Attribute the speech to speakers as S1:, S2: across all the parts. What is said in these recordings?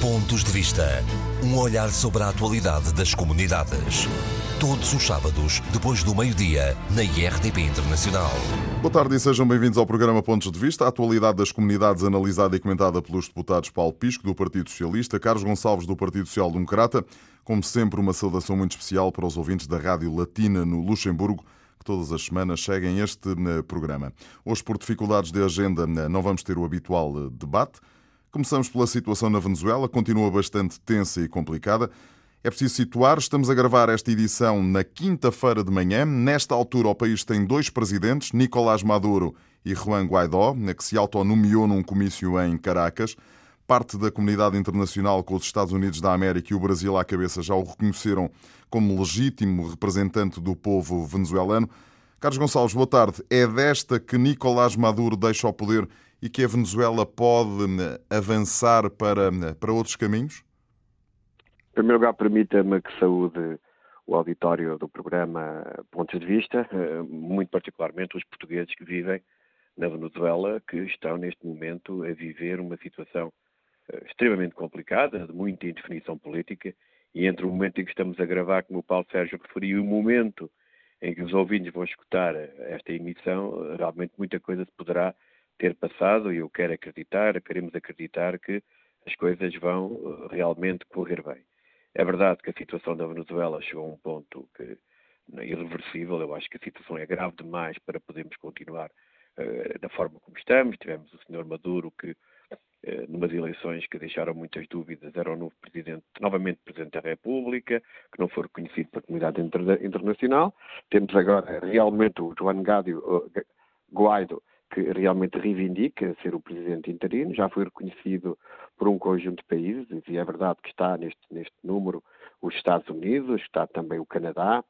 S1: Pontos de Vista. Um olhar sobre a atualidade das comunidades. Todos os sábados, depois do meio-dia, na IRTP Internacional.
S2: Boa tarde e sejam bem-vindos ao programa Pontos de Vista. A atualidade das comunidades analisada e comentada pelos deputados Paulo Pisco, do Partido Socialista, Carlos Gonçalves, do Partido Social Democrata. Como sempre, uma saudação muito especial para os ouvintes da Rádio Latina no Luxemburgo que todas as semanas seguem este eh, programa. Hoje, por dificuldades de agenda, eh, não vamos ter o habitual eh, debate. Começamos pela situação na Venezuela, continua bastante tensa e complicada. É preciso situar, estamos a gravar esta edição na quinta-feira de manhã. Nesta altura, o país tem dois presidentes, Nicolás Maduro e Juan Guaidó, que se autonomeou num comício em Caracas. Parte da comunidade internacional, com os Estados Unidos da América e o Brasil à cabeça, já o reconheceram como legítimo representante do povo venezuelano. Carlos Gonçalves, boa tarde. É desta que Nicolás Maduro deixa o poder e que a Venezuela pode eh, avançar para, eh, para outros caminhos?
S3: Em primeiro lugar, permita-me que saúde o auditório do programa Pontos de Vista, eh, muito particularmente os portugueses que vivem na Venezuela, que estão neste momento a viver uma situação extremamente complicada, de muita indefinição política, e entre o momento em que estamos a gravar, como o Paulo Sérgio referiu, e o momento em que os ouvintes vão escutar esta emissão, realmente muita coisa se poderá ter passado, e eu quero acreditar, queremos acreditar que as coisas vão eh, realmente correr bem. É verdade que a situação da Venezuela chegou a um ponto que é irreversível, eu acho que a situação é grave demais para podermos continuar uh, da forma como estamos. Tivemos o Sr. Maduro que eh, numas eleições que deixaram muitas dúvidas, era o novo presidente, novamente presidente da República, que não foi reconhecido pela comunidade internacional. Temos agora realmente o Juan Guaido, que realmente reivindica ser o presidente interino, já foi reconhecido por um conjunto de países, e é verdade que está neste, neste número os Estados Unidos, está também o Canadá,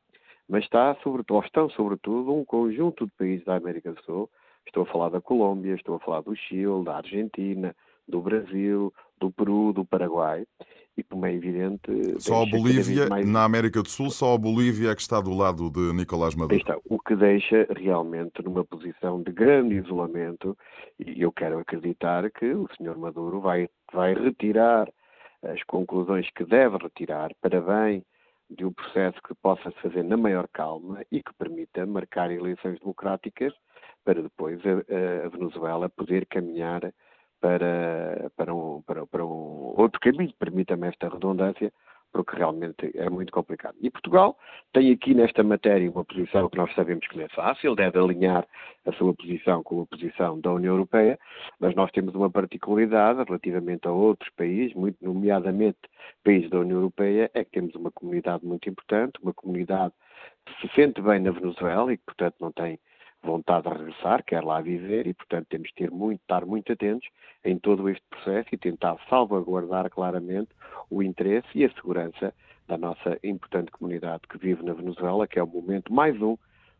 S3: mas está, sobretudo, estão, sobretudo, um conjunto de países da América do Sul. Estou a falar da Colômbia, estou a falar do Chile, da Argentina, do Brasil, do Peru, do Paraguai. E como é evidente.
S2: Só a Bolívia, mais... na América do Sul, só a Bolívia é que está do lado de Nicolás Maduro.
S3: Está, o que deixa realmente numa posição de grande isolamento, e eu quero acreditar que o Sr. Maduro vai, vai retirar as conclusões que deve retirar para bem de um processo que possa se fazer na maior calma e que permita marcar eleições democráticas para depois a, a Venezuela poder caminhar para, para, um, para, para um outro caminho, permita-me esta redundância, porque realmente é muito complicado. E Portugal tem aqui nesta matéria uma posição que nós sabemos que não é fácil, deve alinhar a sua posição com a posição da União Europeia, mas nós temos uma particularidade relativamente a outros países, muito nomeadamente países da União Europeia, é que temos uma comunidade muito importante, uma comunidade que se sente bem na Venezuela e que, portanto, não tem vontade de regressar, quer lá viver e, portanto, temos de ter muito, estar muito atentos em todo este processo e tentar salvaguardar claramente o interesse e a segurança da nossa importante comunidade que vive na Venezuela, que é o momento, mais um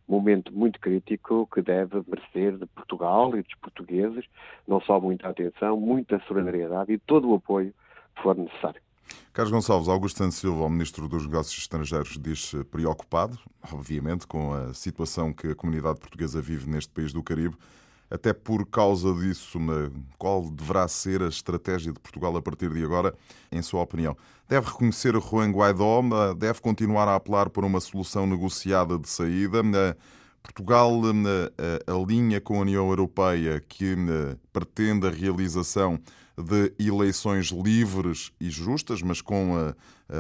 S3: momento muito crítico que deve merecer de Portugal e dos portugueses não só muita atenção, muita solidariedade e todo o apoio que for necessário.
S2: Carlos Gonçalves, Augusto Santos Silva, o Ministro dos Negócios Estrangeiros, diz preocupado, obviamente, com a situação que a comunidade portuguesa vive neste país do Caribe. Até por causa disso, qual deverá ser a estratégia de Portugal a partir de agora, em sua opinião? Deve reconhecer Juan Guaidó? Deve continuar a apelar por uma solução negociada de saída? Portugal alinha com a União Europeia que pretende a realização de eleições livres e justas, mas com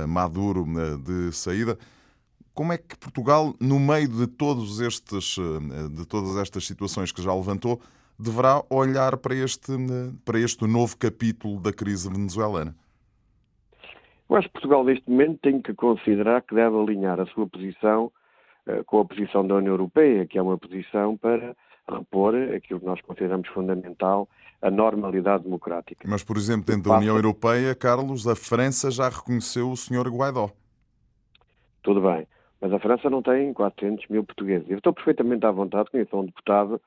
S2: Maduro de saída. Como é que Portugal, no meio de todos estes, eh, de todas estas situações que já levantou, deverá olhar para este, para este novo capítulo da crise venezuelana?
S3: Eu acho que Portugal, neste momento, tem que considerar que deve alinhar a sua posição com a posição da União Europeia, que é uma posição para repor aquilo que nós consideramos fundamental, a normalidade democrática.
S2: Mas, por exemplo, dentro da União Europeia, Carlos, a França já reconheceu o Sr. Guaidó.
S3: Tudo bem, mas a França não tem 400 mil portugueses. Eu estou perfeitamente à vontade com um deputado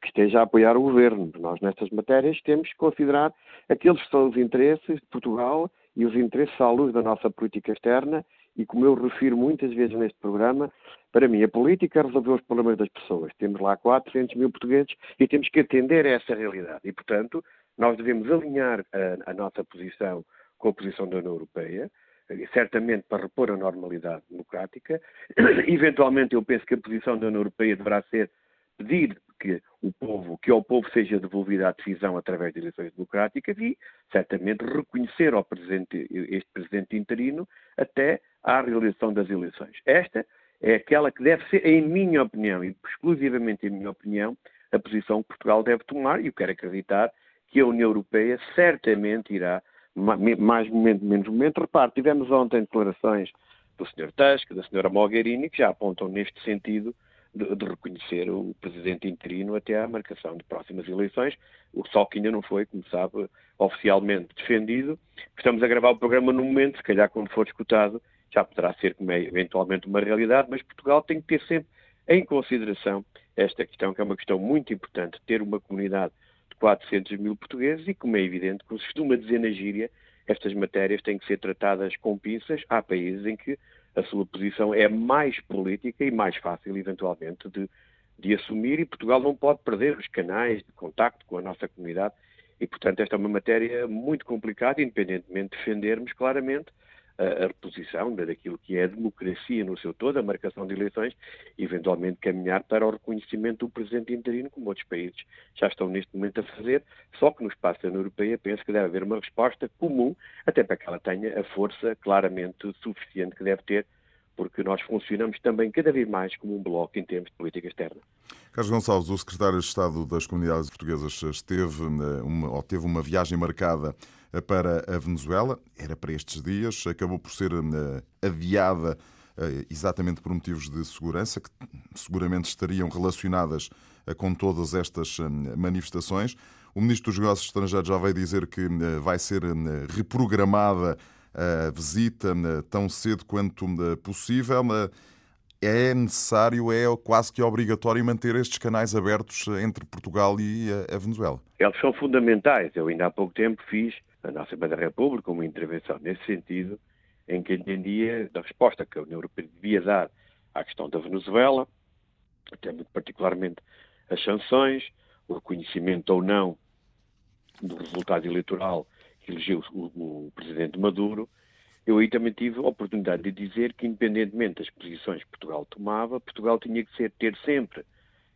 S3: que esteja a apoiar o governo. Nós, nestas matérias, temos que considerar aqueles que são os interesses de Portugal e os interesses à luz da nossa política externa e como eu refiro muitas vezes neste programa, para mim a política é resolver os problemas das pessoas. Temos lá 400 mil portugueses e temos que atender a essa realidade. E, portanto, nós devemos alinhar a, a nossa posição com a posição da União Europeia, certamente para repor a normalidade democrática. Eventualmente, eu penso que a posição da União Europeia deverá ser pedir que o povo, que ao povo seja devolvida a decisão através de eleições democráticas e, certamente, reconhecer ao presidente, este presidente interino até à realização das eleições. Esta é aquela que deve ser, em minha opinião, e exclusivamente em minha opinião, a posição que Portugal deve tomar, e eu quero acreditar que a União Europeia certamente irá mais momento, menos momento. Repare, tivemos ontem declarações do Sr. Tusk, da Sra. Mogherini, que já apontam neste sentido de, de, reconhecer o presidente interino até à marcação de próximas eleições, o só que ainda não foi, como sabe, oficialmente defendido. Estamos a gravar o programa no momento, se calhar quando for escutado já poderá ser é eventualmente uma realidade, mas Portugal tem que ter sempre em consideração esta questão, que é uma questão muito importante, ter uma comunidade 400 mil portugueses e, como é evidente, como se costuma dizer na gíria, estas matérias têm que ser tratadas com pinças. Há países em que a sua posição é mais política e mais fácil, eventualmente, de, de assumir e Portugal não pode perder os canais de contacto com a nossa comunidade e, portanto, esta é uma matéria muito complicada, independentemente de defendermos claramente a, reposição daquilo que é a democracia no seu todo, a marcação de eleições, eventualmente caminhar para o reconhecimento do presidente interino, como outros países já estão neste momento a fazer, só que no espaço da União Europeia penso que deve haver uma resposta comum, até para que ela tenha a força claramente suficiente que deve ter porque nós funcionamos também cada vez mais como um bloco em termos de política externa.
S2: Carlos Gonçalves, o secretário de Estado das Comunidades Portuguesas, esteve eh, uma, ou teve uma viagem marcada para a Venezuela, era para estes dias, acabou por ser eh, adiada exatamente por motivos de segurança, que seguramente estariam relacionadas com todas estas manifestações. O Ministro dos Negócios Estrangeiros já veio dizer que vai ser reprogramada a visita tão cedo quanto possível. É necessário, é quase que obrigatório manter estes canais abertos entre Portugal e a Venezuela.
S3: Eles são fundamentais. Eu ainda há pouco tempo fiz na Assembleia da República uma intervenção nesse sentido, em que entendia da resposta que a União Europeia devia dar à questão da Venezuela, até muito particularmente as sanções, o reconhecimento ou não do resultado eleitoral que elegeu o, o presidente Maduro, eu aí também tive a oportunidade de dizer que, independentemente das posições que Portugal tomava, Portugal tinha que ser, ter sempre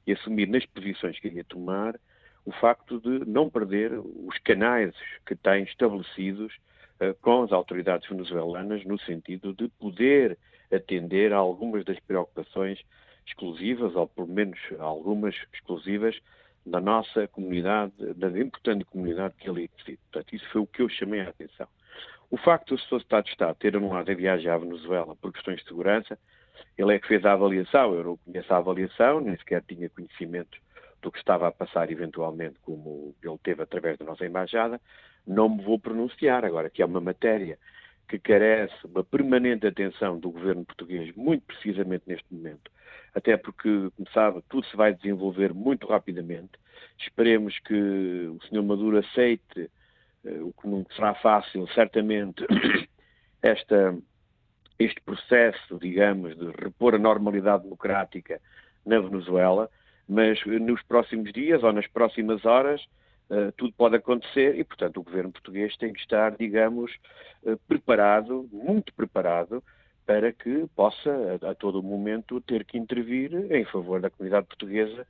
S3: e assumir nas posições que ia tomar o facto de não perder os canais que tem estabelecidos uh, com as autoridades venezuelanas no sentido de poder atender a algumas das preocupações exclusivas, ou pelo menos algumas exclusivas, da nossa comunidade, da importante comunidade que ali reside. Portanto, isso foi o que eu chamei a atenção. O facto do Estado de Estado ter anulado a viagem à Venezuela por questões de segurança, ele é que fez a avaliação, eu não conheço a avaliação, nem sequer tinha conhecimento do que estava a passar eventualmente, como ele teve através da nossa embaixada, não me vou pronunciar. Agora, que é uma matéria que carece uma permanente atenção do governo português, muito precisamente neste momento, até porque, como sabe, tudo se vai desenvolver muito rapidamente. Esperemos que o Sr. Maduro aceite, uh, o que não será fácil, certamente, esta, este processo, digamos, de repor a normalidade democrática na Venezuela, mas nos próximos dias ou nas próximas horas uh, tudo pode acontecer e, portanto, o governo português tem que estar, digamos, uh, preparado, muito preparado, para que possa, a, a todo momento, ter que intervir em favor da comunidade portuguesa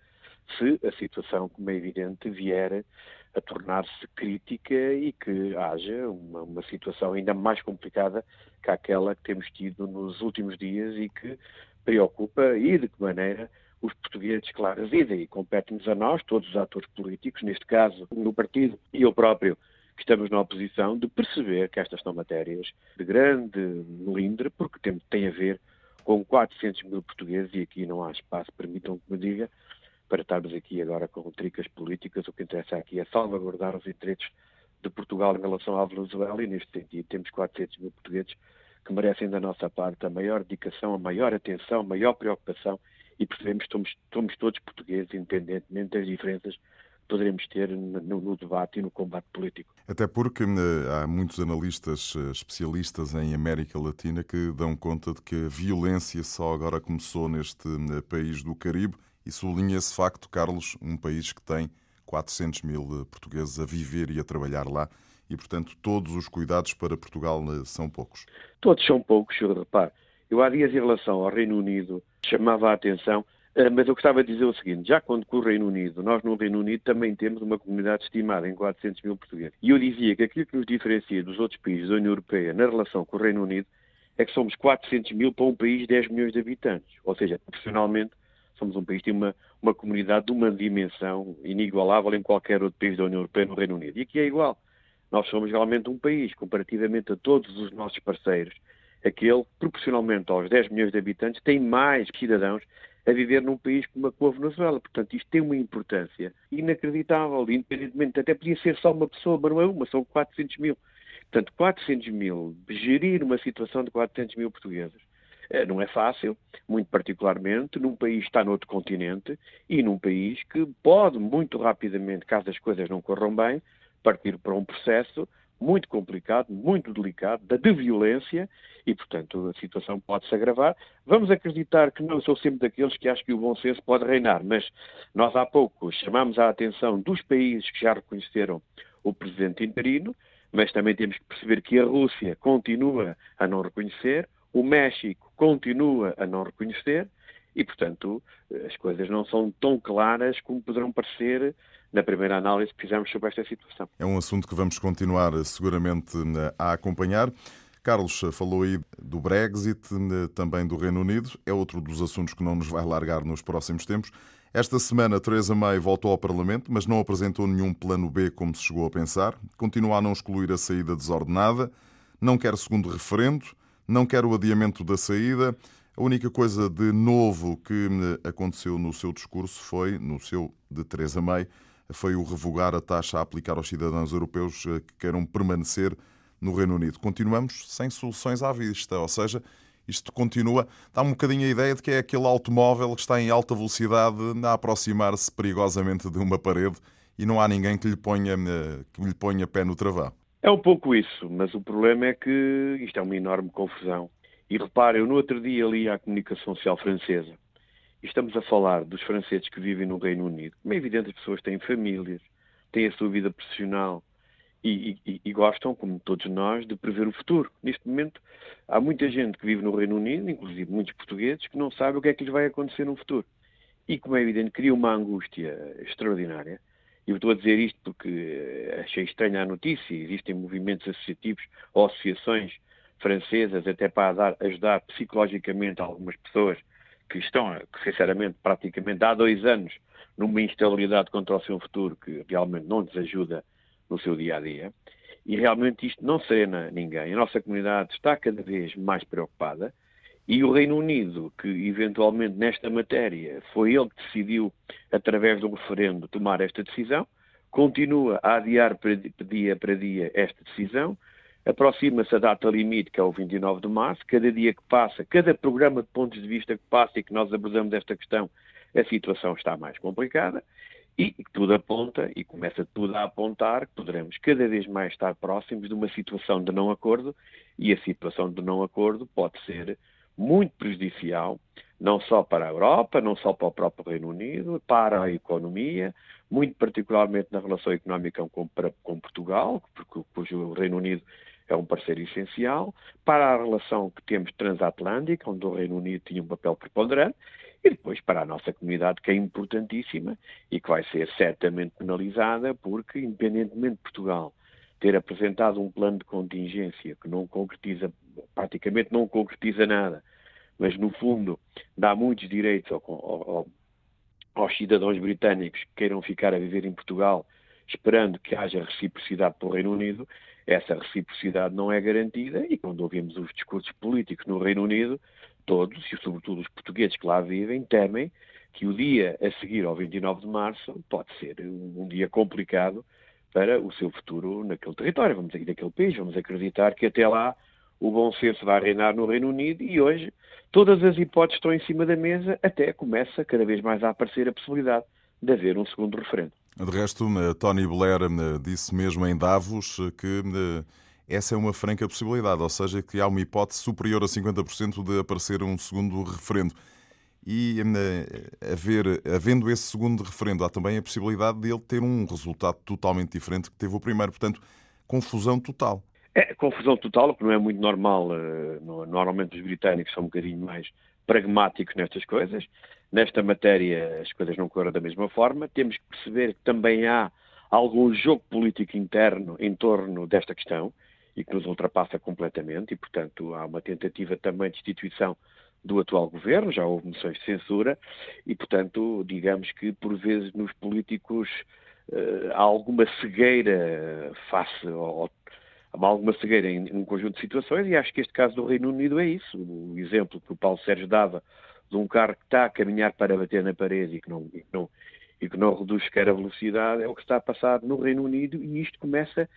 S3: se a situação, como é evidente, vier a tornar-se crítica e que haja uma, uma, situação ainda mais complicada que aquela que temos tido nos últimos dias e que preocupa e de que maneira os portugueses, claro, e compete-nos a nós, todos os atores políticos, neste caso no partido e eu próprio, que estamos na oposição, de perceber que estas são matérias de grande melindre, porque tem, tem a ver com 400 mil portugueses, e aqui não há espaço, permitam que me diga, para estarmos aqui agora com tricas políticas, o que interessa aqui é salvaguardar os interesses de Portugal em relação à Venezuela, e neste sentido temos 400 mil portugueses que merecem da nossa parte a maior dedicação, a maior atenção, a maior preocupação, e percebemos que somos, somos todos portugueses, independentemente das diferenças poderemos ter no, debate e no combate político.
S2: Até porque eh, há muitos analistas eh, especialistas em América Latina que dão conta de que a violência só agora começou neste eh, país do Caribe e sublinha esse facto, Carlos, um país que tem 400 mil portugueses a viver e a trabalhar lá e, portanto, todos os cuidados para Portugal eh, são poucos.
S3: Todos são poucos, senhor. Repare, eu há dias em relação ao Reino Unido chamava a atenção, eh, mas eu gostava de dizer o seguinte, já quando com o Reino Unido, nós no Reino Unido também temos uma comunidade estimada em 400 mil portugueses. E eu dizia que aquilo que nos diferencia dos outros países da União Europeia na relação com o Reino Unido é que somos 400 mil para um país de 10 milhões de habitantes. Ou seja, profissionalmente, somos um país que tem uma, uma comunidade de uma dimensão inigualável em qualquer outro país da União Europeia no Reino Unido. E aqui é igual. Nós somos realmente um país, comparativamente a todos os nossos parceiros, aquele, proporcionalmente aos 10 milhões de habitantes, tem mais cidadãos a viver num país como a, Venezuela. Portanto, isto tem uma importância inacreditável, independentemente, até podia ser só uma pessoa, mas não é uma, são 400 mil. Portanto, 400 mil, gerir uma situação de 400 mil portugueses eh, não é fácil, muito particularmente num país que está noutro continente e num país que pode muito rapidamente, caso as coisas não corram bem, partir para um processo muito complicado, muito delicado, de violência e, portanto, a situação pode se agravar. Vamos acreditar que não sou sempre daqueles que acham que o bom senso pode reinar, mas nós há pouco chamamos a atenção dos países que já reconheceram o presidente interino, mas também temos que perceber que a Rússia continua a não reconhecer, o México continua a não reconhecer e, portanto, as coisas não são tão claras como poderão parecer na primeira análise que fizemos sobre esta situação.
S2: É um assunto que vamos continuar seguramente a acompanhar. Carlos falou aí do Brexit, também do Reino Unido. É outro dos assuntos que não nos vai largar nos próximos tempos. Esta semana, Teresa May voltou ao Parlamento, mas não apresentou nenhum plano B como se chegou a pensar. Continua a não excluir a saída desordenada, não quer segundo referendo, não quer o adiamento da saída. A única coisa de novo que aconteceu no seu discurso foi, no seu de Teresa May, foi o revogar a taxa a aplicar aos cidadãos europeus eh, que queiram permanecer no Reino Unido. Continuamos sem soluções à vista, ou seja, isto continua. Dá um bocadinho a ideia de que é aquele automóvel que está em alta velocidade a aproximar-se perigosamente de uma parede e não há ninguém que lhe ponha, eh, que lhe ponha pé no travão.
S3: É um pouco isso, mas o problema é que isto é uma enorme confusão. E repare, eu no outro dia li a comunicação social francesa e estamos a falar dos franceses que vivem no Reino Unido. Como é evidente, as pessoas têm famílias, têm a sua vida profissional e, e, e, gostam, como todos nós, de prever o futuro. Neste momento, há muita gente que vive no Reino Unido, inclusive muitos portugueses, que não sabe o que é que lhes vai acontecer no futuro. E, como é evidente, cria uma angústia extraordinária. E eu estou a dizer isto porque achei estranha a notícia. Existem movimentos associativos ou associações francesas até para dar, ajudar psicologicamente algumas pessoas que estão, sinceramente, praticamente há dois anos, numa instabilidade contra o seu futuro que realmente não lhes ajuda no seu dia a dia. E realmente isto não serena ninguém. A nossa comunidade está cada vez mais preocupada e o Reino Unido, que eventualmente nesta matéria foi ele que decidiu, através um referendo, tomar esta decisão, continua a adiar dia para dia esta decisão, Aproxima-se a data limite, que é o 29 de março. Cada dia que passa, cada programa de pontos de vista que passa e que nós abordamos esta questão, a situação está mais complicada. E tudo aponta, e começa tudo a apontar, que poderemos cada vez mais estar próximos de uma situação de não acordo, e a situação de não acordo pode ser muito prejudicial, não só para a Europa, não só para o próprio Reino Unido, para a economia, muito particularmente na relação económica com, com Portugal, porque, porque o Reino Unido é um parceiro essencial, para a relação que temos transatlântica, onde o Reino Unido tinha um papel preponderante, e depois para a nossa comunidade, que é importantíssima e que vai ser certamente penalizada, porque, independentemente de Portugal ter apresentado um plano de contingência que não concretiza, praticamente não concretiza nada, mas no fundo dá muitos direitos ao, ao, aos cidadãos britânicos que queiram ficar a viver em Portugal, esperando que haja reciprocidade pelo Reino Unido, essa reciprocidade não é garantida e quando ouvimos os discursos políticos no Reino Unido, todos, e sobretudo os portugueses que lá vivem, temem que o dia a seguir ao 29 de março pode ser um, dia complicado para o seu futuro naquele território, vamos dizer, daquele país. Vamos acreditar que até lá o bom senso vai reinar no Reino Unido e hoje todas as hipóteses estão em cima da mesa, até começa cada vez mais a aparecer a possibilidade de haver um segundo referendo.
S2: De resto, eh, Tony Blair eh, disse mesmo em Davos eh, que essa é uma franca possibilidade, ou seja, que há uma hipótese superior a 50% de aparecer um segundo referendo. E haver, havendo esse segundo referendo, há também a possibilidade de ele ter um resultado totalmente diferente que teve o primeiro. Portanto, confusão total.
S3: É, confusão total, o que não é muito normal. Normalmente os britânicos são um bocadinho mais pragmáticos nestas coisas. Nesta matéria as coisas não correram da mesma forma. Temos que perceber que também há algum jogo político interno em torno desta questão e que nos ultrapassa completamente e, portanto, há uma tentativa também de instituição do atual governo, já houve moções de censura e, portanto, digamos que por vezes nos políticos uh, há alguma cegueira face ao, há alguma cegueira em um conjunto de situações e acho que este caso do Reino Unido é isso. O exemplo que o Paulo Sérgio dava de um carro que está a caminhar para bater na parede e que não, e que não, e que não reduz sequer a velocidade é o que está a passar no Reino Unido e isto começa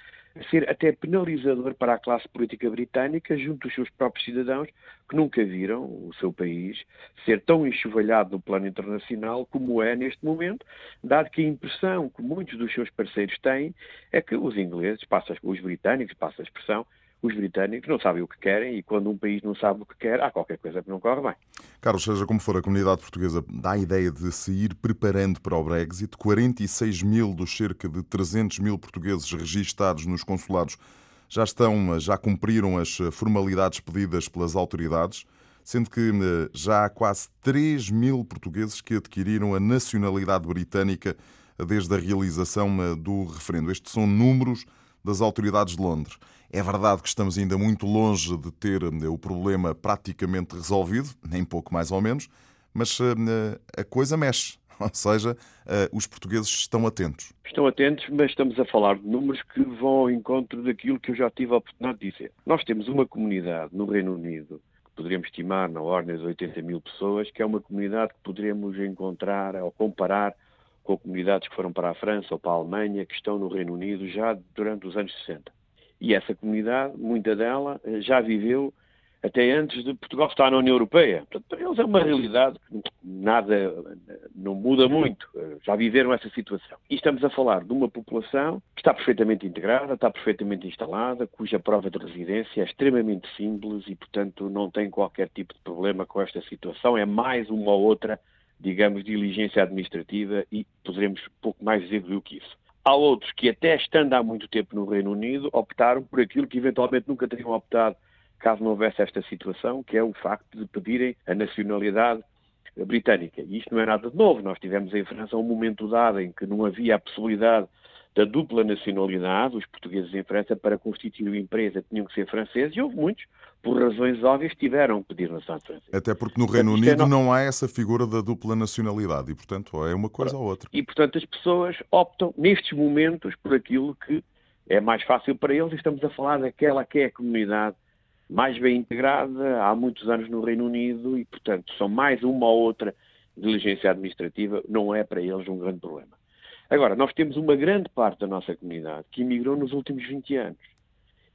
S3: ser até penalizador para a classe política britânica junto dos seus próprios cidadãos que nunca viram o seu país ser tão enxovalhado no plano internacional como é neste momento, dado que a impressão que muitos dos seus parceiros têm é que os ingleses, passa, os britânicos, passa a expressão, os britânicos não sabem o que querem e quando um país não sabe o que quer, há qualquer coisa que não corre bem.
S2: Carlos, seja como for, a comunidade portuguesa dá a ideia de se ir preparando para o Brexit. 46 mil dos cerca de 300 mil portugueses registados nos consulados já estão, já cumpriram as formalidades pedidas pelas autoridades, sendo que eh, já há quase 3 mil portugueses que adquiriram a nacionalidade britânica desde a realização eh, do referendo. Estes são números das autoridades de Londres. É verdade que estamos ainda muito longe de ter eh, o problema praticamente resolvido, nem pouco mais ou menos, mas eh, a coisa mexe. Ou seja, eh, os portugueses estão atentos.
S3: Estão atentos, mas estamos a falar de números que vão ao encontro daquilo que eu já tive a oportunidade de dizer. Nós temos uma comunidade no Reino Unido, que poderíamos estimar na ordem de 80 mil pessoas, que é uma comunidade que poderemos encontrar ou comparar com comunidades que foram para a França ou para a Alemanha, que estão no Reino Unido já durante os anos 60. E essa comunidade, muita dela, eh, já viveu até antes de Portugal estar na União Europeia. Portanto, para eles é uma realidade que nada, não muda muito. Eh, já viveram essa situação. E estamos a falar de uma população que está perfeitamente integrada, está perfeitamente instalada, cuja prova de residência é extremamente simples e, portanto, não tem qualquer tipo de problema com esta situação. É mais uma ou outra, digamos, diligência administrativa e poderemos pouco mais dizer do que isso. Há outros que, até estando há muito tempo no Reino Unido, optaram por aquilo que eventualmente nunca teriam optado caso não houvesse esta situação, que é o facto de pedirem a nacionalidade britânica. E isto não é nada de novo. Nós tivemos em França um momento dado em que não havia a possibilidade da dupla nacionalidade, os portugueses em França, para constituir uma empresa tinham que ser franceses, e houve muitos, por razões óbvias, tiveram que pedir nacionalidade francesa.
S2: Até porque no Reino portanto, é Unido é não... não... há essa figura da dupla nacionalidade, e portanto é uma coisa ou outra.
S3: E portanto as pessoas optam, nestes momentos, por aquilo que é mais fácil para eles, e estamos a falar daquela que é a comunidade mais bem integrada, há muitos anos no Reino Unido, e portanto são mais uma ou outra diligência administrativa, não é para eles um grande problema. Agora, nós temos uma grande parte da nossa comunidade que emigrou nos últimos 20 anos.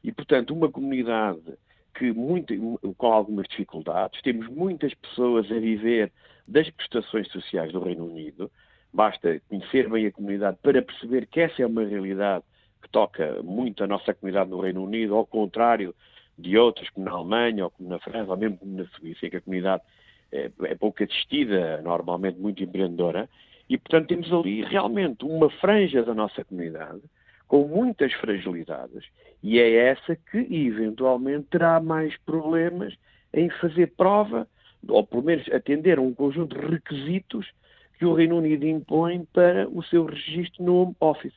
S3: E, portanto, uma comunidade que muito, com algumas dificuldades, temos muitas pessoas a viver das prestações sociais do Reino Unido. Basta conhecer bem a comunidade para perceber que essa é uma realidade que toca muito a nossa comunidade no Reino Unido, ao contrário de outras, como na Alemanha, ou como na França, ou mesmo como na Suíça, em que a comunidade é, é pouco assistida, normalmente muito empreendedora, e, portanto, temos ali realmente uma franja da nossa comunidade com muitas fragilidades e é essa que, eventualmente, terá mais problemas em fazer prova, ou pelo menos atender a um conjunto de requisitos que o Reino Unido impõe para o seu registro no Home Office.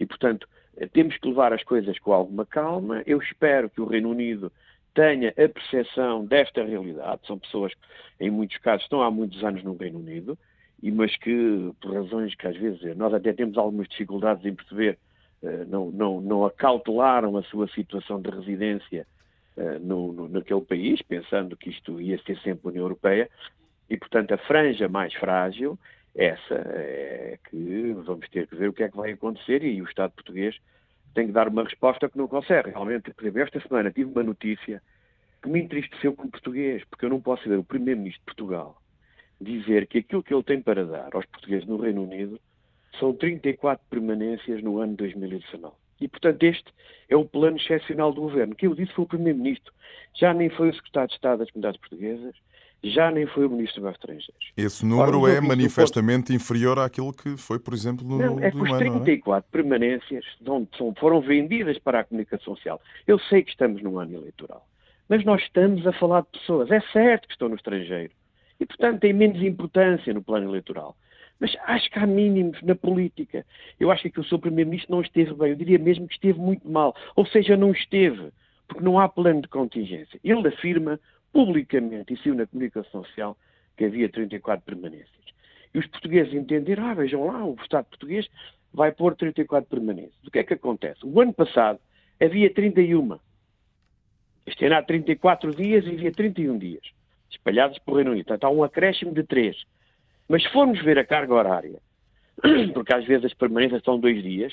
S3: E, portanto, temos que levar as coisas com alguma calma. Eu espero que o Reino Unido tenha a percepção desta realidade. São pessoas em muitos casos, estão há muitos anos no Reino Unido e mas que, por razões que às vezes nós até temos algumas dificuldades em perceber, eh, não, não, não acautelaram a sua situação de residência eh, no, no, naquele país, pensando que isto ia ser sempre União Europeia, e portanto a franja mais frágil, essa é que vamos ter que ver o que é que vai acontecer e o Estado português tem que dar uma resposta que não consegue. Realmente, por exemplo, esta semana tive uma notícia que me entristeceu como português, porque eu não posso ver o Primeiro-Ministro de Portugal dizer que aquilo que ele tem para dar aos portugueses no Reino Unido são 34 permanências no ano 2019. E, portanto, este é o plano excepcional do governo. Quem o disse foi o Primeiro-Ministro. Já nem foi o Secretário de Estado das Comunidades Portuguesas, já nem foi o Ministro dos Estrangeiros.
S2: Esse número Ora, é manifestamente ponto... inferior àquilo que foi, por exemplo, no
S3: não, é que os 34 é? permanências foram vendidas para a comunicação social. Eu sei que estamos num ano eleitoral, mas nós estamos a falar de pessoas. É certo que estão no estrangeiro e, portanto, têm menos importância no plano eleitoral. Mas acho que há mínimos na política. Eu acho que o seu Primeiro-Ministro não esteve bem. Eu diria mesmo que esteve muito mal. Ou seja, não esteve, porque não há plano de contingência. Ele afirma publicamente, e saiu na comunicação social, que havia 34 permanências. E os portugueses entenderam, ah, vejam lá, o Estado português vai pôr 34 permanências. O que é que acontece? O ano passado havia 31. Este ano há 34 dias e havia 31 dias, espalhados pelo Reino Unido. Portanto, há um acréscimo de 3. Mas se formos ver a carga horária, porque às vezes as permanências são dois dias,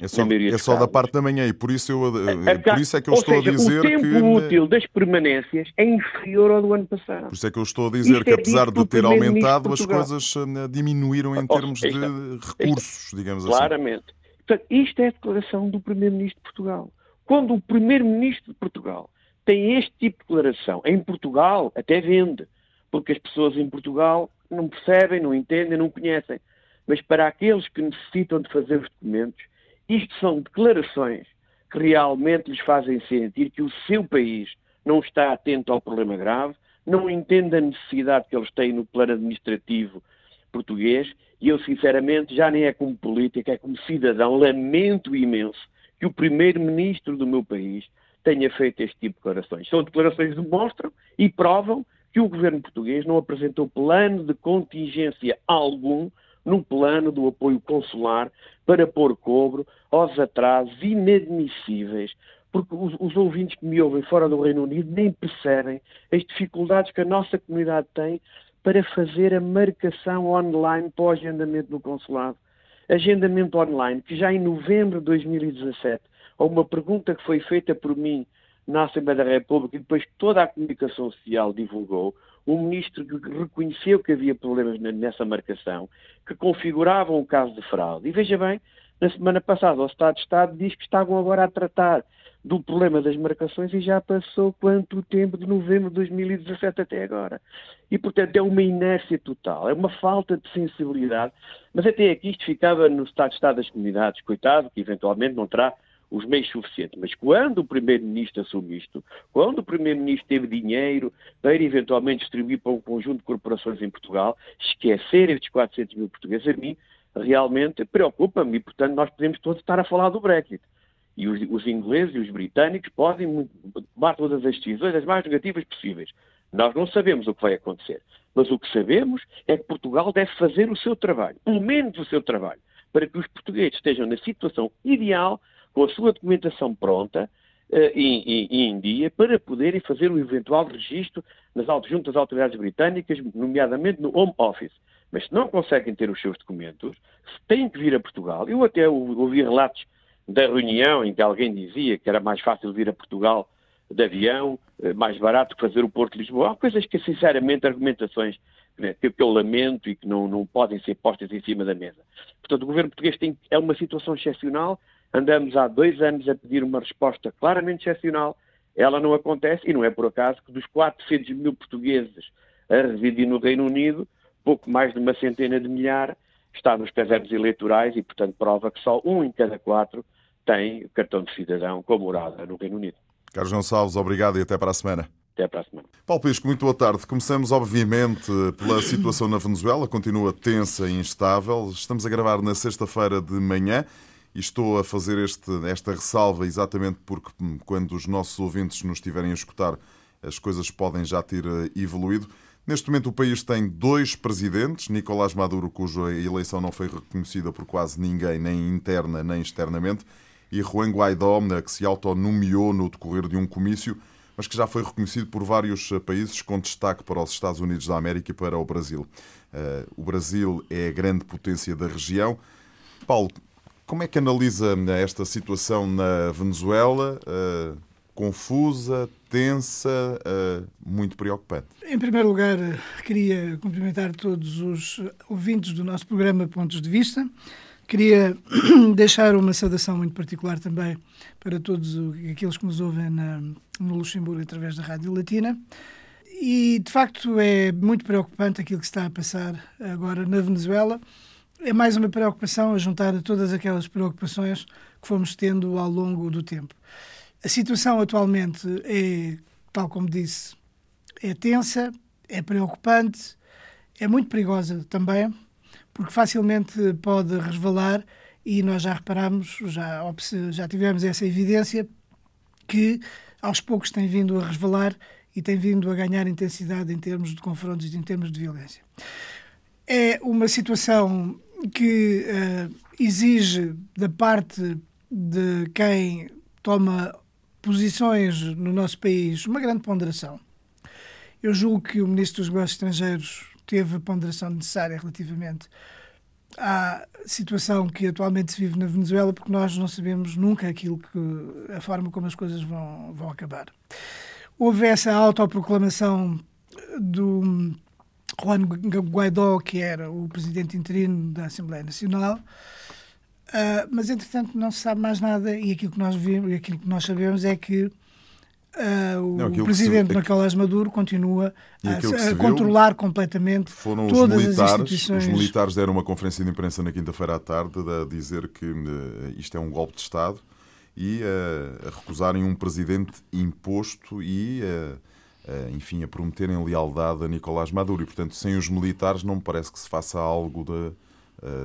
S2: é só, é só da parte da manhã e por isso, eu, a, por isso é que eu estou
S3: seja,
S2: a dizer que.
S3: O tempo que... útil das permanências é inferior ao do ano passado.
S2: Por isso é que eu estou a dizer Isto que, é apesar de ter aumentado, as coisas eh, diminuíram em termos de recursos, digamos
S3: assim. Claramente. Portanto, isto é a declaração do Primeiro-Ministro de Portugal. Quando o Primeiro-Ministro de Portugal tem este tipo de declaração, em Portugal até vende, porque as pessoas em Portugal não percebem, não entendem, não conhecem. Mas para aqueles que necessitam de fazer os documentos, isto são declarações que realmente lhes fazem sentir que o seu país não está atento ao problema grave, não entende a necessidade que eles têm no plano administrativo português e eu, sinceramente, já nem é como político, é como cidadão, lamento imenso que o primeiro-ministro do meu país tenha feito este tipo de declarações. São declarações que demonstram e provam que o governo português não apresentou plano de contingência algum no plano do apoio consular para pôr cobro aos atrasos inadmissíveis, porque os, os, ouvintes que me ouvem fora do Reino Unido nem percebem as dificuldades que a nossa comunidade tem para fazer a marcação online para o agendamento no consulado. Agendamento online, que já em novembro de 2017, a uma pergunta que foi feita por mim na Assembleia da República e depois toda a comunicação social divulgou, o ministro reconheceu que havia problemas nessa marcação, que configuravam um caso de fraude. E veja bem, na semana passada o Estado de Estado diz que estavam agora a tratar do problema das marcações e já passou quanto tempo de novembro de 2017 até agora. E, portanto, é uma inércia total, é uma falta de sensibilidade. Mas até aqui isto ficava no Estado de Estado das comunidades, coitado, que eventualmente não terá os meios suficientes. Mas quando o Primeiro-Ministro assume isto, quando o Primeiro-Ministro teve dinheiro para eventualmente distribuir para um conjunto de corporações em Portugal, esquecer estes 400 mil portugueses, a mim realmente preocupa-me e, portanto, nós podemos todos estar a falar do Brexit. E os, os ingleses e os britânicos podem tomar todas as decisões as mais negativas possíveis. Nós não sabemos o que vai acontecer. Mas o que sabemos é que Portugal deve fazer o seu trabalho, pelo menos o seu trabalho, para que os portugueses estejam na situação ideal com a sua documentação pronta uh, e, em dia para poderem fazer o eventual registro nas junto às autoridades britânicas, nomeadamente no Home Office. Mas se não conseguem ter os seus documentos, têm que vir a Portugal, eu até ouvi relatos da reunião em que alguém dizia que era mais fácil vir a Portugal de avião, eh, mais barato que fazer o Porto de Lisboa. Há coisas que, sinceramente, argumentações que eu lamento e que não, não podem ser postas em cima da mesa. Portanto, o governo português tem, é uma situação excepcional, Andamos há dois anos a pedir uma resposta claramente excepcional. Ela não acontece e não é por acaso que dos 400 mil portugueses a residir no Reino Unido, pouco mais de uma centena de milhar está nos cadernos eleitorais e, portanto, prova que só um em cada quatro tem cartão de cidadão com morada no Reino Unido.
S2: Carlos Gonçalves, obrigado e até para a semana.
S3: Até para a semana.
S2: Paulo Pisco, muito boa tarde. Começamos, obviamente, pela situação na Venezuela, continua tensa e instável. Estamos a gravar na sexta-feira de manhã. E estou a fazer este, esta ressalva exatamente porque, hum, quando os nossos ouvintes nos estiverem a escutar, as coisas podem já ter eh, evoluído. Neste momento, o país tem dois presidentes: Nicolás Maduro, cuja eleição não foi reconhecida por quase ninguém, nem interna nem externamente, e Juan Guaidó, né, que se autonomeou no decorrer de um comício, mas que já foi reconhecido por vários eh, países, com destaque para os Estados Unidos da América e para o Brasil. Eh, o Brasil é a grande potência da região. Paulo, como é que analisa né, esta situação na Venezuela? Uh, confusa, tensa, uh, muito preocupante.
S4: Em primeiro lugar, queria cumprimentar todos os ouvintes do nosso programa Pontos de Vista. Queria deixar uma saudação muito particular também para todos aqueles que nos ouvem na, no Luxemburgo através da Rádio Latina. E, de facto, é muito preocupante aquilo que está a passar agora na Venezuela. É mais uma preocupação a juntar a todas aquelas preocupações que fomos tendo ao longo do tempo. A situação atualmente é, tal como disse, é tensa, é preocupante, é muito perigosa também, porque facilmente pode resvalar e nós já reparamos, já, já tivemos essa evidência que aos poucos tem vindo a resvalar e tem vindo a ganhar intensidade em termos de confrontos e em termos de violência. É uma situação que uh, exige da parte de quem toma posições no nosso país uma grande ponderação. Eu julgo que o Ministro dos Negócios Estrangeiros teve a ponderação necessária relativamente à situação que atualmente se vive na Venezuela, porque nós não sabemos nunca aquilo que a forma como as coisas vão, vão acabar. Houve essa autoproclamação do Juan Guaidó, que era o presidente interino da Assembleia Nacional, uh, mas entretanto não se sabe mais nada e aquilo que nós vimos aquilo que nós sabemos é que Uh, o não, presidente se... Nicolás Maduro continua a, a controlar completamente
S2: foram
S4: todas
S2: os militares,
S4: as instituições.
S2: Os militares deram uma conferência de imprensa na quinta-feira à tarde a dizer que uh, isto é um golpe de Estado e uh, a recusarem um presidente imposto e, enfim, a prometerem lealdade a Nicolás Maduro. E, portanto, sem os militares não me parece que se faça algo de,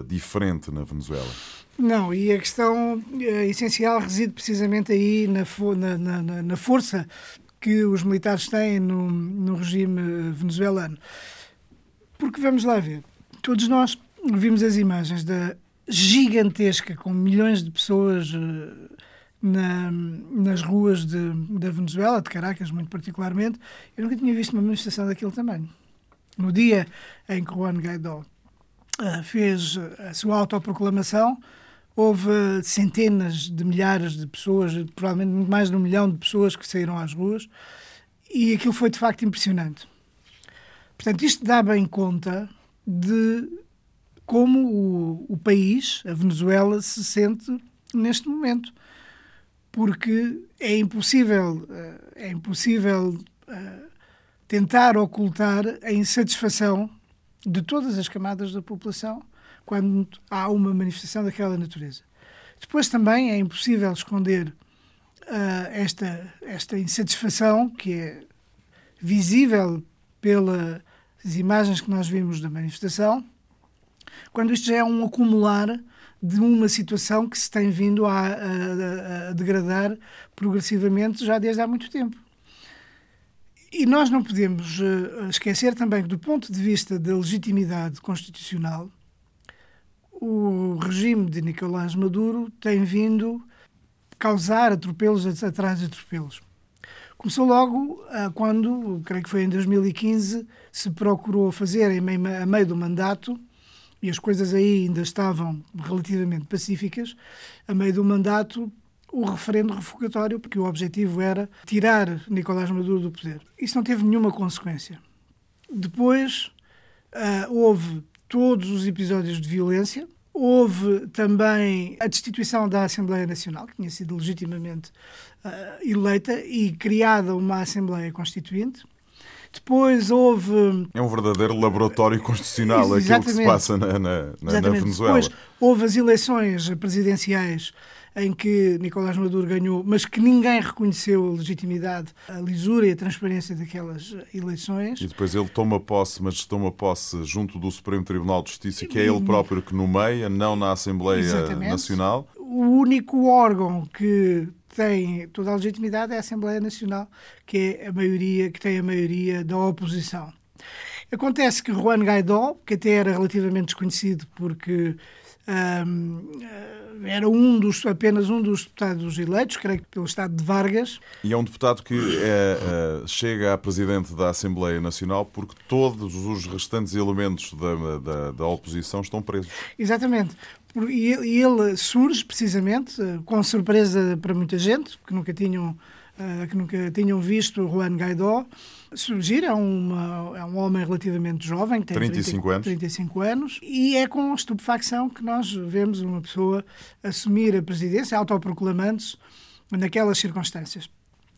S2: diferente na Venezuela.
S4: Não, e a questão eh, essencial reside precisamente aí na, na, na, na força que os militares têm no, no regime venezuelano. Porque vamos lá ver, todos nós vimos as imagens da gigantesca, com milhões de pessoas eh, na, nas ruas de, da Venezuela, de Caracas muito particularmente. Eu nunca tinha visto uma manifestação daquele tamanho. No dia em que Juan Guaidó uh, fez a sua autoproclamação, houve centenas de milhares de pessoas, provavelmente mais de um milhão de pessoas que saíram às ruas, e aquilo foi de facto impressionante. Portanto, isto dá bem conta de como o, o país, a Venezuela, se sente neste momento. Porque é impossível, eh, é impossível uh, tentar ocultar a insatisfação de todas as camadas da população quando há uma manifestação daquela natureza. Depois também é impossível esconder uh, esta, esta insatisfação que é visível pelas imagens que nós vimos da manifestação, quando isto já é um acumular de uma situação que se tem vindo a, a, a degradar progressivamente já desde há muito tempo. E nós não podemos uh, esquecer também que, do ponto de vista da legitimidade constitucional, o regime de Nicolás Maduro tem vindo causar atropelos atrás de atropelos. Começou logo ah, quando, creio que foi em 2015, se procurou fazer a meio do mandato, e as coisas aí ainda estavam relativamente pacíficas, a meio do mandato, o referendo revogatório, porque o objetivo era tirar Nicolás Maduro do poder. Isso não teve nenhuma consequência. Depois uh, houve todos os episódios de violência. Houve também a destituição da Assembleia Nacional, que tinha sido legitimamente uh, eleita e criada uma Assembleia Constituinte. Depois houve.
S2: É um verdadeiro laboratório constitucional aquilo que se passa na, na, na Venezuela.
S4: Depois houve as eleições presidenciais em que Nicolás Maduro ganhou, mas que ninguém reconheceu a legitimidade, a lisura e a transparência daquelas eleições.
S2: E depois ele toma posse, mas toma posse junto do Supremo Tribunal de Justiça, que é ele próprio que nomeia, não na Assembleia Exatamente. Nacional.
S4: O único órgão que tem toda a legitimidade é a Assembleia Nacional, que é a maioria, que tem a maioria da oposição. Acontece que Juan Guaidó, que até era relativamente desconhecido porque um, era um dos, apenas um dos deputados eleitos, creio que pelo Estado de Vargas.
S2: E é um deputado que é, é, chega a presidente da Assembleia Nacional porque todos os restantes elementos da, da, da oposição estão presos.
S4: Exatamente. E ele surge precisamente, eh, com surpresa para muita gente, que nunca tinham, eh, que nunca tinham visto Juan Guaidó surgir. É, uma, é um homem relativamente jovem, que tem
S2: 35 30, anos.
S4: 35 anos, e é com estupefacção que nós vemos uma pessoa assumir a presidência, autoproclamando-se naquelas circunstâncias.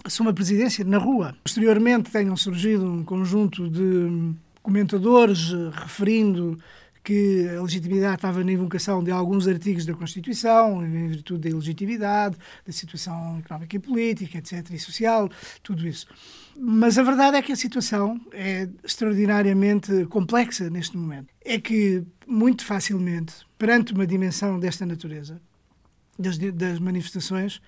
S4: assume a presidência na rua. Posteriormente tenham surgido um conjunto de comentadores referindo que a legitimidade estava na invocação de alguns artigos da Constituição, em virtude da ilegitimidade, da situação económica e política, etc., e social, tudo isso. Mas a verdade é que a situação é extraordinariamente complexa neste momento. É que, muito facilmente, perante uma dimensão desta natureza, das, das manifestações,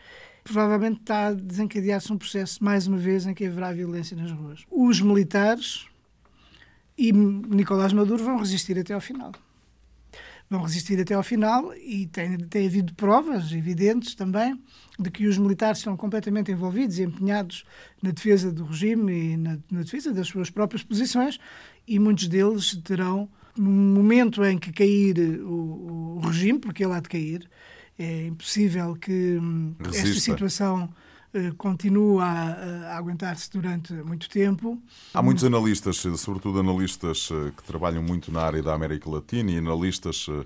S4: provavelmente está a desencadear-se um processo, mais uma vez, em que haverá violência nas ruas. Os militares e Nicolás Maduro vão resistir até ao final. Vão resistir até ao final e tem, tem havido provas evidentes também de que os militares estão completamente envolvidos e empenhados na defesa do regime e na, na defesa das suas próprias posições e muitos deles terão, num momento em que cair o, o regime, porque ele há de cair, é impossível que hum, Resista. esta situação continua a, a aguentar-se durante muito tempo.
S2: Há muitos analistas, sobretudo analistas eh, que trabalham muito na área da América Latina e analistas, eh,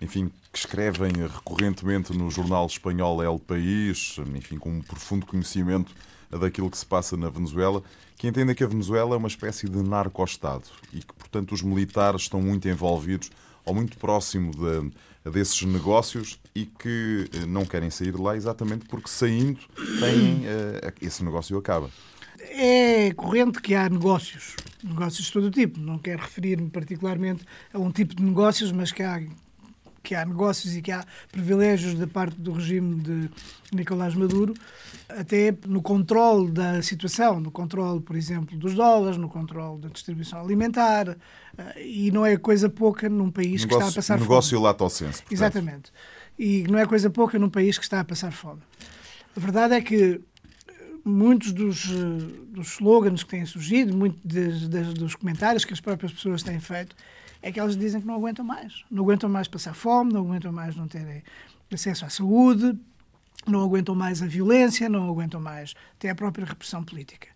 S2: enfim, que escrevem recorrentemente no jornal espanhol El País, enfim, com um profundo conhecimento daquilo que se passa na Venezuela, que entendem que a Venezuela é uma espécie de narco-estado e que, portanto, os militares estão muito envolvidos ou muito próximo de, desses negócios e que eh, não querem sair de lá exatamente porque saindo têm, uh, esse negócio acaba.
S4: É corrente que há negócios, negócios de todo tipo. Não quero referir-me particularmente a um tipo de negócios, mas que há que há negócios e que há privilégios da parte do regime de Nicolás Maduro, até no controle da situação, no controle, por exemplo, dos dólares, no controle da distribuição alimentar, eh, e não é coisa pouca num país negócio, que está a passar
S2: negócio
S4: fome.
S2: Negócio lato senso.
S4: Exatamente. E não é coisa pouca num país que está a passar fome. A verdade é que muitos dos, eh, dos slogans que têm surgido, muitos dos comentários que as próprias pessoas têm feito, é que elas dizem que não aguentam mais. Não aguentam mais passar fome, não aguentam mais não terem acesso à saúde, não aguentam mais a violência, não aguentam mais até a própria repressão política.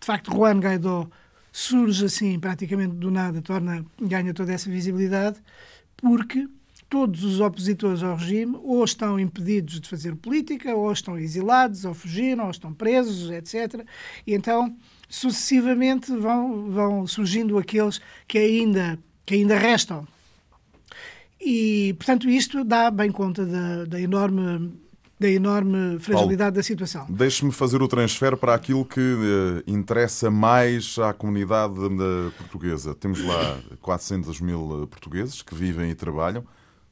S4: De facto, Juan Guaidó surge assim, praticamente do nada, torna, ganha toda essa visibilidade, porque todos os opositores ao regime ou estão impedidos de fazer política, ou estão exilados, ou fugiram, ou estão presos, etc. E então, sucessivamente, vão, vão surgindo aqueles que ainda que ainda restam. E, portanto, isto dá bem conta da, da enorme da enorme fragilidade Paulo, da situação.
S2: Deixe-me fazer o transfer para aquilo que uh, interessa mais à comunidade uh, portuguesa. Temos lá 400 mil uh, portugueses que vivem e trabalham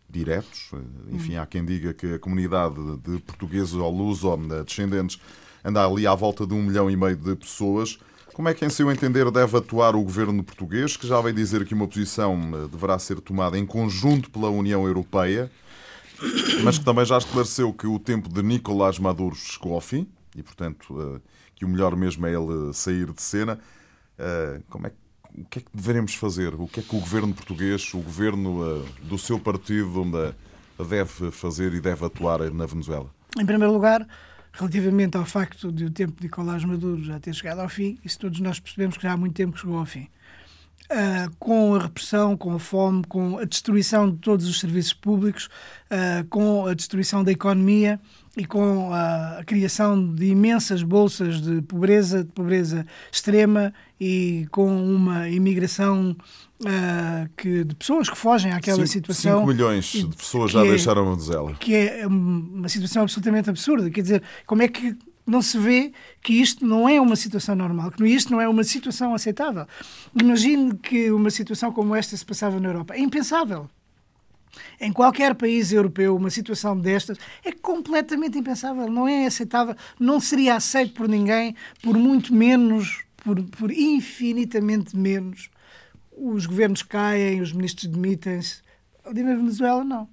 S2: diretos. enfim, hum. há quem diga que a comunidade de portugueses ou luso descendentes anda ali à volta de um milhão e meio de pessoas. Como é que, em seu entender, deve atuar o governo português, que já veio dizer que uma posição eh, deverá ser tomada em conjunto pela União Europeia, mas que também já esclareceu que o tempo de Nicolás Maduro chegou ao fim e, portanto, eh, que o melhor mesmo é ele sair de cena. Eh, como é que o que é que devemos fazer? O que é que o governo português, o governo do seu partido, deve fazer e deve atuar na Venezuela?
S4: Em primeiro lugar, relativamente ao facto de o tempo de Nicolás Maduro já ter chegado ao fim, isso todos nós percebemos que já há muito tempo que chegou ao fim. Uh, com a repressão, com a fome, com a destruição de todos os serviços públicos, uh, com a destruição da economia e com a, a, criação de imensas bolsas de pobreza, de pobreza extrema e com uma imigração uh, que, de pessoas que fogem àquela cinco, situação.
S2: 5 milhões de pessoas já é, deixaram a Venezuela.
S4: Que é uma situação absolutamente absurda. Quer dizer, como é que não se vê que isto não é uma situação normal, que isto não é uma situação aceitável. Imagine que uma situação como esta se passava na Europa. É impensável. Em qualquer país europeu, uma situação destas é completamente impensável, não é aceitável, não seria aceito por ninguém, por muito menos, por, por infinitamente menos os governos caem, os ministros demitem-se. Ali na Venezuela, não.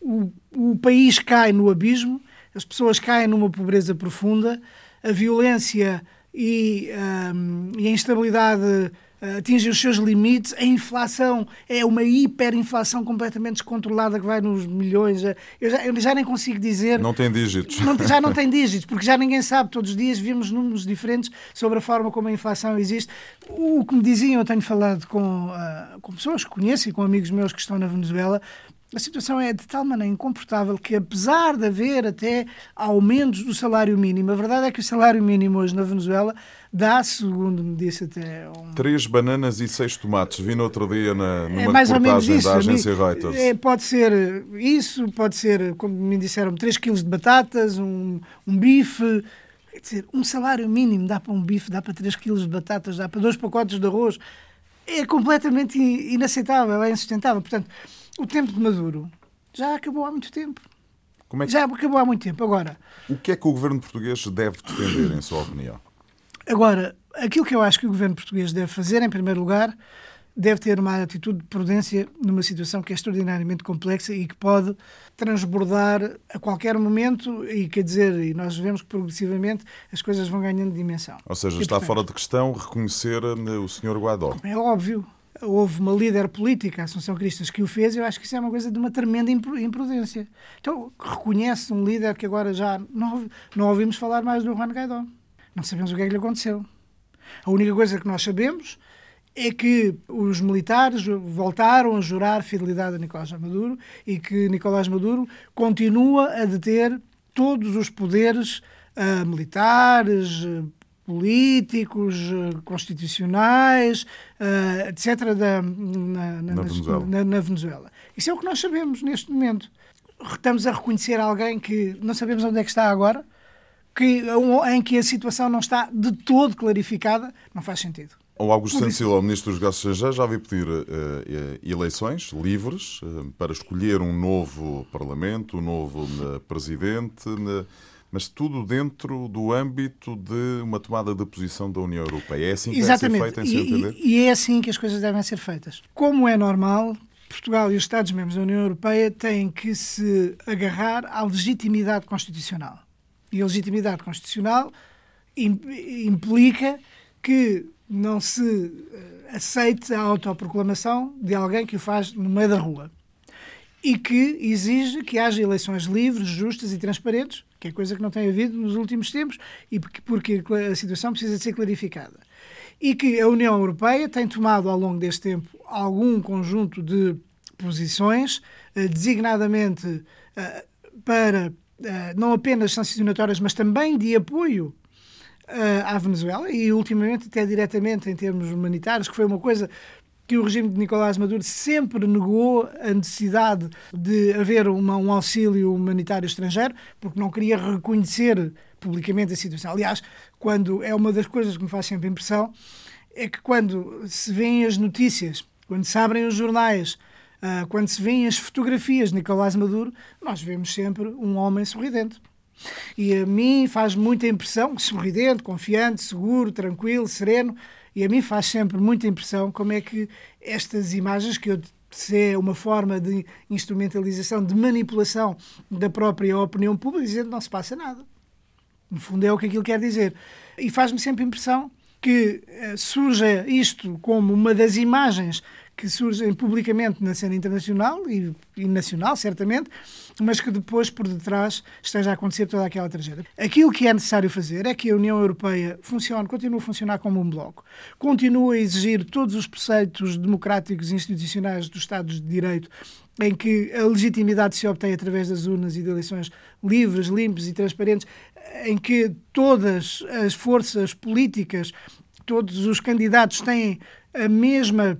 S4: O, o país cai no abismo, as pessoas caem numa pobreza profunda, a violência e, um, e a instabilidade eh, atingem os seus limites, a inflação é uma hiperinflação completamente descontrolada que vai nos milhões. Eh, eu já, eu já nem consigo dizer.
S2: Não tem dígitos.
S4: Não, já não tem dígitos, porque já ninguém sabe. Todos os dias vimos números diferentes sobre a forma como a inflação existe. O que me diziam, eu tenho falado com, uh, com pessoas que conheço e com amigos meus que estão na Venezuela, a situação é de tal maneira incomportável que, apesar de haver até aumentos do salário mínimo, a verdade é que o salário mínimo hoje na Venezuela dá, segundo me disse até. Um...
S2: Três bananas e seis tomates. Vi no outro dia na, numa é mais reportagem da agência Reuters.
S4: É, pode ser isso, pode ser, como me disseram, três quilos de batatas, um, um bife. Quer dizer, um salário mínimo dá para um bife, dá para três quilos de batatas, dá para dois pacotes de arroz. É completamente inaceitável, é insustentável. Portanto o tempo de Maduro já acabou há muito tempo. É que... Já acabou há muito tempo. Agora.
S2: O que é que o governo português deve defender, em sua opinião?
S4: Agora, aquilo que eu acho que o governo português deve fazer, em primeiro lugar, deve ter uma atitude de prudência numa situação que é extraordinariamente complexa e que pode transbordar a qualquer momento e quer dizer, e nós vemos que progressivamente as coisas vão ganhando dimensão.
S2: Ou seja, e, está portanto, fora de questão reconhecer eh, o Sr. Guaidó.
S4: É óbvio, houve uma líder política, a Assunção Cristas, que o fez, eu acho que isso é uma coisa de uma tremenda imprudência. Então, reconhece um líder que agora já não, não ouvimos falar mais do Juan Guaidó. Não sabemos o que é que lhe aconteceu. A única coisa que nós sabemos é que os militares voltaram a jurar fidelidade a Nicolás Maduro e que Nicolás Maduro continua a deter todos os poderes uh, militares, políticos, eh, constitucionais, uh, etc., da, na, na, na, Venezuela. na, Venezuela. Isso é o que nós sabemos neste momento. Estamos a reconhecer alguém que não sabemos onde é que está agora, que, em que a situação não está de todo clarificada, não faz sentido.
S2: O Augusto Santos Silva, o Ministro dos Negócios Estrangeiros, já veio pedir uh, eleições livres uh, para escolher um novo Parlamento, um novo uh, Presidente mas tudo dentro do âmbito de uma tomada de posição da União Europeia. É assim que Exatamente. deve ser feita, em seu entender?
S4: E, e é assim que as coisas devem ser feitas. Como é normal, Portugal e os Estados-membros da União Europeia têm que se agarrar à legitimidade constitucional. E a legitimidade constitucional implica que não se eh, aceite a autoproclamação de alguém que o faz no meio da rua e que exige que haja eleições livres, justas e transparentes, que é coisa que não tem havido nos últimos tempos e porque, a situação precisa de ser clarificada. E que a União Europeia tem tomado ao longo deste tempo algum conjunto de posições, eh, designadamente eh, para não apenas sancionatórias, mas também de apoio à Venezuela e ultimamente até diretamente em termos humanitários, que foi uma coisa que o regime de Nicolás Maduro sempre negou a necessidade de haver uma, um auxílio humanitário estrangeiro, porque não queria reconhecer publicamente a situação. Aliás, quando é uma das coisas que me faz sempre impressão, é que quando se vêem as notícias, quando se abrem os jornais, uh, quando se vêem as fotografias de Nicolás Maduro, nós vemos sempre um homem sorridente. E a mim faz muita impressão, sorridente, confiante, seguro, tranquilo, sereno, e a mim faz sempre muita impressão como é que estas imagens, que eu se é uma forma de instrumentalização, de manipulação da própria opinião pública, dizendo não se passa nada. No fundo, é o que aquilo quer dizer. E faz-me sempre impressão que uh, surja isto como uma das imagens que surgem publicamente na cena internacional e, e, nacional, certamente, mas que depois, por detrás, esteja a acontecer toda aquela tragédia. Aquilo que é necessário fazer é que a União Europeia funcione, continue a funcionar como um bloco, continue a exigir todos os preceitos democráticos e institucionais dos Estados de Direito em que a legitimidade se obtém através das urnas e de eleições livres, limpas e transparentes, em que todas as forças políticas, todos os candidatos têm a mesma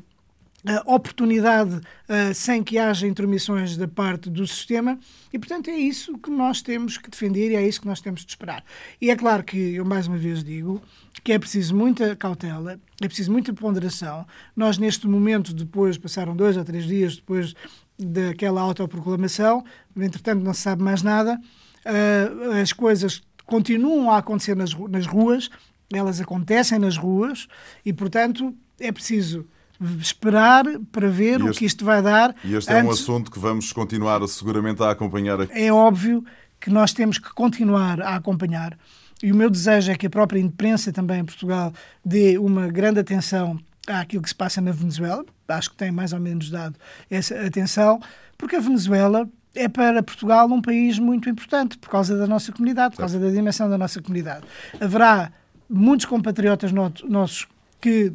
S4: oportunidade uh, sem que haja intermissões da parte do sistema e, portanto, é isso que nós temos que defender e é isso que nós temos de esperar. E é claro que, eu mais uma vez digo, que é preciso muita cautela, é preciso muita ponderação. Nós, neste momento, depois, passaram dois ou três dias depois daquela autoproclamação, entretanto não se sabe mais nada, uh, as coisas continuam a acontecer nas, nas ruas, elas acontecem nas ruas e, portanto, é preciso esperar para ver este, o que isto vai dar.
S2: E este é um assunto que vamos continuar seguramente a acompanhar aqui.
S4: É óbvio que nós temos que continuar a acompanhar. E o meu desejo é que a própria imprensa também em Portugal dê uma grande atenção àquilo que se passa na Venezuela. Acho que tem mais ou menos dado essa atenção, porque a Venezuela é para Portugal um país muito importante por causa da nossa comunidade, por causa da dimensão da nossa comunidade. Haverá muitos compatriotas nossos que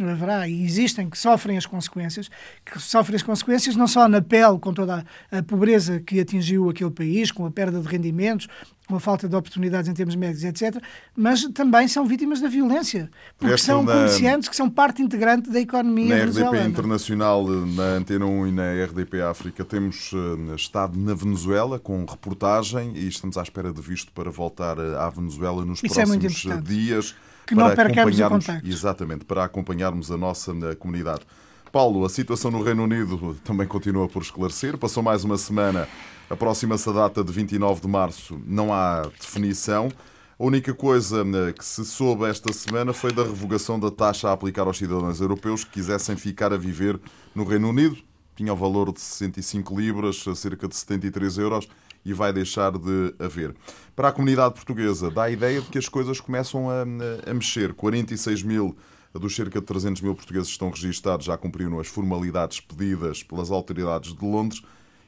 S4: haverá e existem que sofrem as consequências, que sofrem as consequências não só na pele, com toda a, pobreza que atingiu aquele país, com a perda de rendimentos, com a falta de oportunidades em termos médicos, etc., mas também são vítimas da violência, porque Esta são na, comerciantes que são parte integrante da economia
S2: Na RDP Internacional, na Antena 1 e na RDP África, temos uh, estado na Venezuela com reportagem e estamos à espera de visto para voltar eh, à Venezuela nos Isso é próximos é dias.
S4: Que não percamos o contacto.
S2: Exatamente, para acompanharmos a nossa eh, comunidade. Paulo, a situação no Reino Unido também continua por esclarecer. Passou mais uma semana, aproxima-se a data de 29 de março, não há definição. A única coisa eh, que se soube esta semana foi da revogação da taxa a aplicar aos cidadãos europeus que quisessem ficar a viver no Reino Unido. Tinha o valor de 65 libras, cerca de 73 euros, e vai deixar de haver. Para a comunidade portuguesa, dá a ideia de que as coisas começam a, a mexer. 46 mil dos cerca de 300 mil portugueses que estão registados já cumpriram as formalidades pedidas pelas autoridades de Londres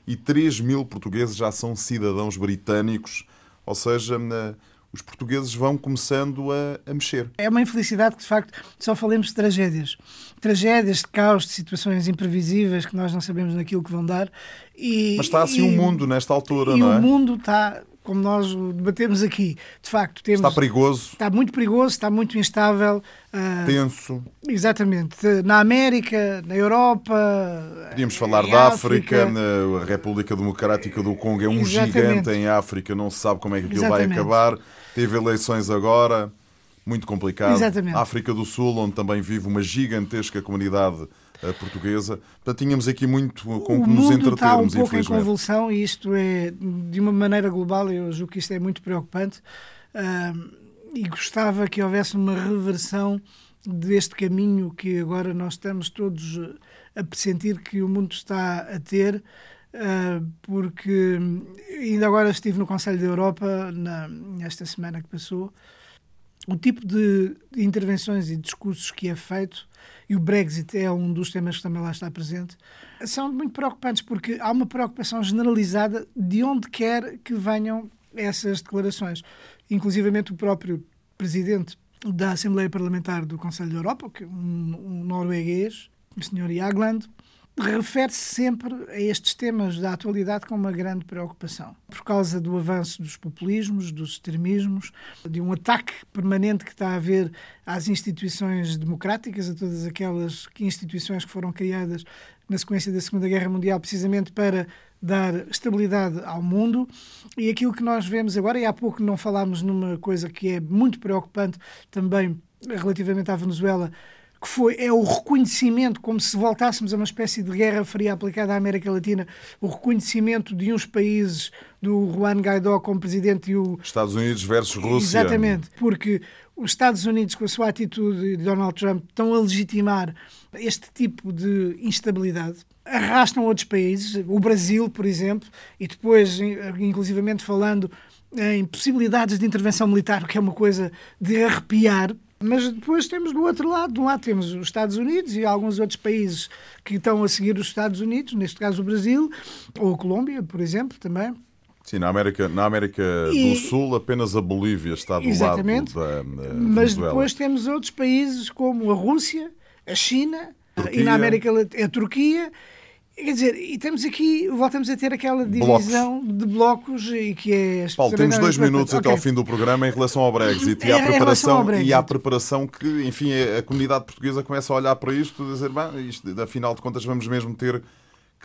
S2: e 3 mil portugueses já são cidadãos britânicos, ou seja, os portugueses vão começando a, a, mexer.
S4: É uma infelicidade que, de facto, só falemos de tragédias. Tragédias, de caos, de situações imprevisíveis que nós não sabemos naquilo que vão dar.
S2: E, Mas está assim o um mundo nesta altura, não
S4: é? O mundo está como nós debatemos aqui. De facto, temos.
S2: Está perigoso.
S4: Está muito perigoso, está muito instável.
S2: Uh, Tenso.
S4: Exatamente. Na América, na Europa.
S2: Podíamos falar da África, África, a República Democrática do Congo é um Exatamente. gigante em África, não se sabe como é que aquilo Exatamente. vai acabar. Teve eleições agora, muito complicado.
S4: Exatamente.
S2: África do Sul, onde também vive uma gigantesca comunidade portuguesa. Portanto, tínhamos aqui muito com que nos entretermos, está
S4: um pouco em convulsão e isto é, de uma maneira global, eu julgo que isto é muito preocupante uh, e gostava que houvesse uma reversão deste caminho que agora nós estamos todos a pressentir que o mundo está a ter, porque ainda agora estive no Conselho da Europa na, nesta semana que passou, o tipo de intervenções e discursos que é feito e o Brexit é um dos temas que também lá está presente, são muito preocupantes, porque há uma preocupação generalizada de onde quer que venham essas declarações. Inclusivamente o próprio presidente da Assembleia Parlamentar do Conselho da Europa, que é um, um norueguês, o Sr. Jagland, refere-se sempre a estes temas da atualidade com uma grande preocupação, por causa do avanço dos populismos, dos extremismos, de um ataque permanente que está a haver às instituições democráticas, a todas aquelas instituições que foram criadas na sequência da Segunda Guerra Mundial, precisamente para dar estabilidade ao mundo. E aquilo que nós vemos agora, e há pouco não falámos numa coisa que é muito preocupante também relativamente à Venezuela, que foi, é o reconhecimento, como se voltássemos a uma espécie de guerra fria aplicada à América Latina, o reconhecimento de uns países, do Juan Guaidó como presidente e o...
S2: Estados Unidos versus Rússia.
S4: Exatamente, porque os Estados Unidos, com a sua atitude de Donald Trump, estão a legitimar este tipo de instabilidade. Arrastam outros países, o Brasil, por exemplo, e depois, inclusivamente falando em possibilidades de intervenção militar, que é uma coisa de arrepiar, mas depois temos do outro lado, de um lado temos os Estados Unidos e alguns outros países que estão a seguir os Estados Unidos, neste caso o Brasil, ou a Colômbia, por exemplo, também.
S2: Sim, na América, na América e, do Sul apenas a Bolívia está do lado da, da
S4: Mas depois temos outros países como a Rússia, a China Turquia. e na América a Turquia Quer dizer, e temos aqui, voltamos a ter aquela divisão blocos. de blocos e que é.
S2: Paulo, temos dois minutos okay. até ao fim do programa em relação ao Brexit e à preparação Brexit. e à preparação que, enfim, a comunidade portuguesa começa a olhar para isto e dizer, bem, isto, afinal de contas, vamos mesmo ter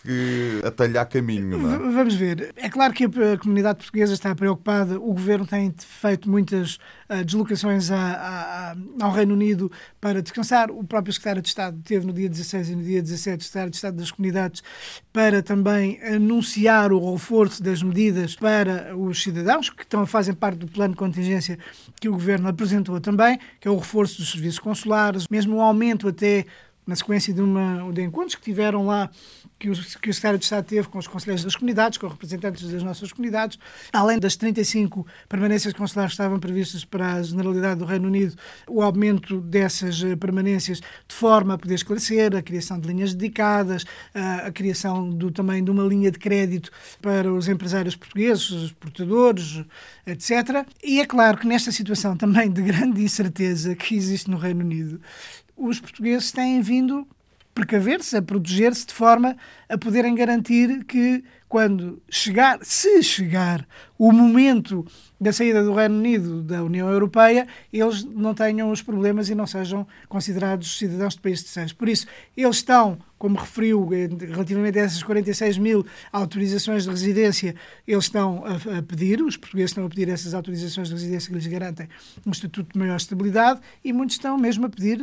S2: que atalhar caminho. Não é?
S4: Vamos ver. É claro que a comunidade portuguesa está preocupada. O governo tem feito muitas uh, deslocações a, a, ao Reino Unido para descansar. O próprio secretário de Estado teve no dia 16 e no dia 17 o secretário de Estado das Comunidades para também anunciar o reforço das medidas para os cidadãos que estão, fazem parte do plano de contingência que o governo apresentou também, que é o reforço dos serviços consulares, mesmo o aumento até na sequência de, uma, de encontros que tiveram lá, que o, que o secretário de Estado teve com os conselheiros das comunidades, com os representantes das nossas comunidades, além das 35 permanências consulares que estavam previstas para a Generalidade do Reino Unido, o aumento dessas eh, permanências de forma a poder esclarecer, a criação de linhas dedicadas, a, a criação do, também de uma linha de crédito para os empresários portugueses, os exportadores, etc. E é claro que nesta situação também de grande incerteza que existe no Reino Unido, os portugueses têm vindo precaver-se, a proteger-se de forma a poderem garantir que quando chegar, se chegar o momento da saída do Reino Unido da União Europeia, eles não tenham os problemas e não sejam considerados cidadãos de países terceiros. Por isso, eles estão, como referiu, relativamente a essas 46 mil autorizações de residência, eles estão a, a pedir, os portugueses estão a pedir essas autorizações de residência que lhes garantem um estatuto de maior estabilidade e muitos estão mesmo a pedir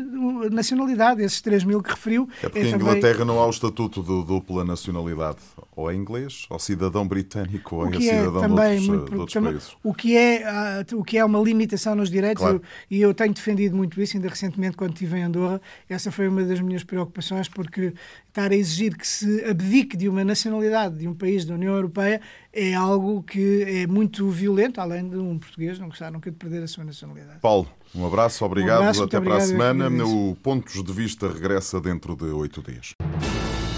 S4: nacionalidade, esses 3 mil que referiu.
S2: É porque é em Inglaterra também... não há o estatuto de dupla nacionalidade, ou é inglês, ou cidadão britânico, ou é cidadão é também de outros, muito, de outros países.
S4: O que é, ah, o que é uma limitação nos direitos, claro. eu, e eu tenho defendido muito isso, ainda recentemente quando estive em Andorra, essa foi uma das minhas preocupações, porque estar a exigir que se abdique de uma nacionalidade de um país da União Europeia é algo que é muito violento, além de um português não gostar nunca de perder a sua nacionalidade.
S2: Paulo, um abraço, obrigado, um abraço, até para a semana. O Pontos de Vista regressa dentro de oito dias.